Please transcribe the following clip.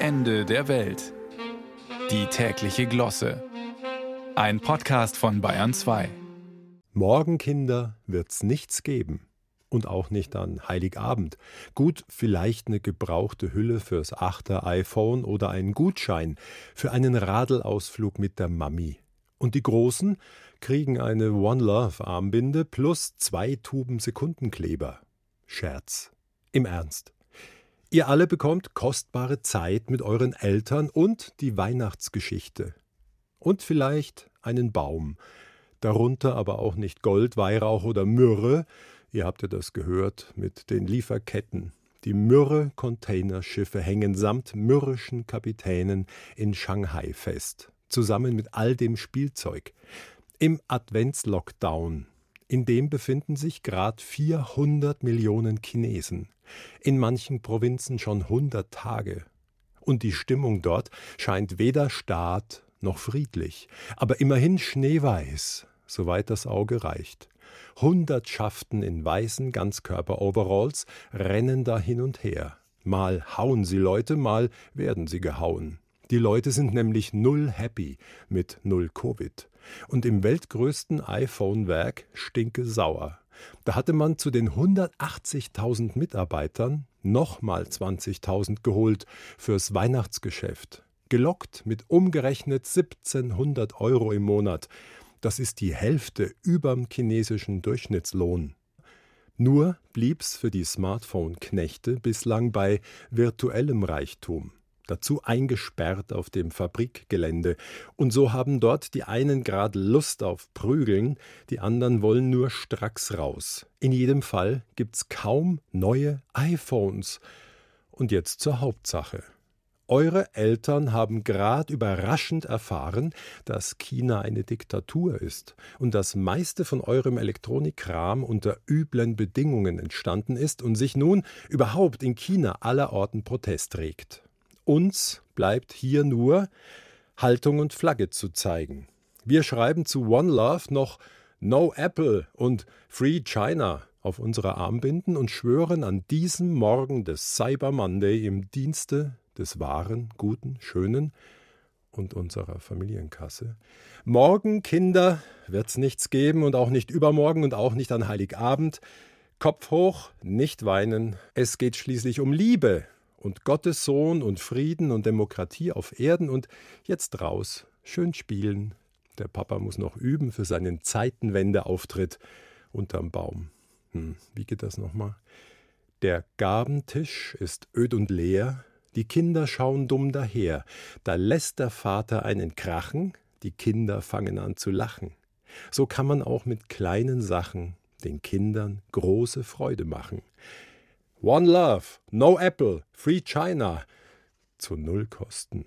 Ende der Welt. Die tägliche Glosse. Ein Podcast von Bayern 2. Morgen, Kinder, wird's nichts geben. Und auch nicht an Heiligabend. Gut, vielleicht eine gebrauchte Hülle fürs achte iPhone oder einen Gutschein für einen Radelausflug mit der Mami. Und die Großen kriegen eine One Love Armbinde plus zwei Tuben Sekundenkleber. Scherz. Im Ernst. Ihr alle bekommt kostbare Zeit mit euren Eltern und die Weihnachtsgeschichte. Und vielleicht einen Baum. Darunter aber auch nicht Gold, Weihrauch oder Myrrhe. Ihr habt ja das gehört mit den Lieferketten. Die Myrrhe-Containerschiffe hängen samt mürrischen Kapitänen in Shanghai fest, zusammen mit all dem Spielzeug. Im Adventslockdown, in dem befinden sich grad 400 Millionen Chinesen. In manchen Provinzen schon 100 Tage. Und die Stimmung dort scheint weder Staat noch friedlich, aber immerhin schneeweiß, soweit das Auge reicht. Hundertschaften in weißen Ganzkörper-Overalls rennen da hin und her. Mal hauen sie Leute, mal werden sie gehauen. Die Leute sind nämlich null happy mit null Covid. Und im weltgrößten iPhone-Werk stinke sauer. Da hatte man zu den 180.000 Mitarbeitern nochmal 20.000 geholt fürs Weihnachtsgeschäft. Gelockt mit umgerechnet 1700 Euro im Monat. Das ist die Hälfte überm chinesischen Durchschnittslohn. Nur blieb's für die Smartphone-Knechte bislang bei virtuellem Reichtum dazu eingesperrt auf dem Fabrikgelände, und so haben dort die einen grad Lust auf Prügeln, die anderen wollen nur stracks raus. In jedem Fall gibt's kaum neue iPhones. Und jetzt zur Hauptsache. Eure Eltern haben grad überraschend erfahren, dass China eine Diktatur ist und das meiste von eurem Elektronikkram unter üblen Bedingungen entstanden ist und sich nun überhaupt in China allerorten Protest regt. Uns bleibt hier nur Haltung und Flagge zu zeigen. Wir schreiben zu One Love noch No Apple und Free China auf unsere Armbinden und schwören an diesem Morgen des Cyber Monday im Dienste des wahren, guten, schönen und unserer Familienkasse. Morgen, Kinder, wird's nichts geben und auch nicht übermorgen und auch nicht an Heiligabend. Kopf hoch, nicht weinen. Es geht schließlich um Liebe und Gottes Sohn und Frieden und Demokratie auf Erden und jetzt raus, schön spielen. Der Papa muss noch üben für seinen Zeitenwendeauftritt unterm Baum. Hm, wie geht das nochmal? Der Gabentisch ist öd und leer, die Kinder schauen dumm daher, da lässt der Vater einen krachen, die Kinder fangen an zu lachen. So kann man auch mit kleinen Sachen den Kindern große Freude machen. One Love, No Apple, Free China zu Nullkosten.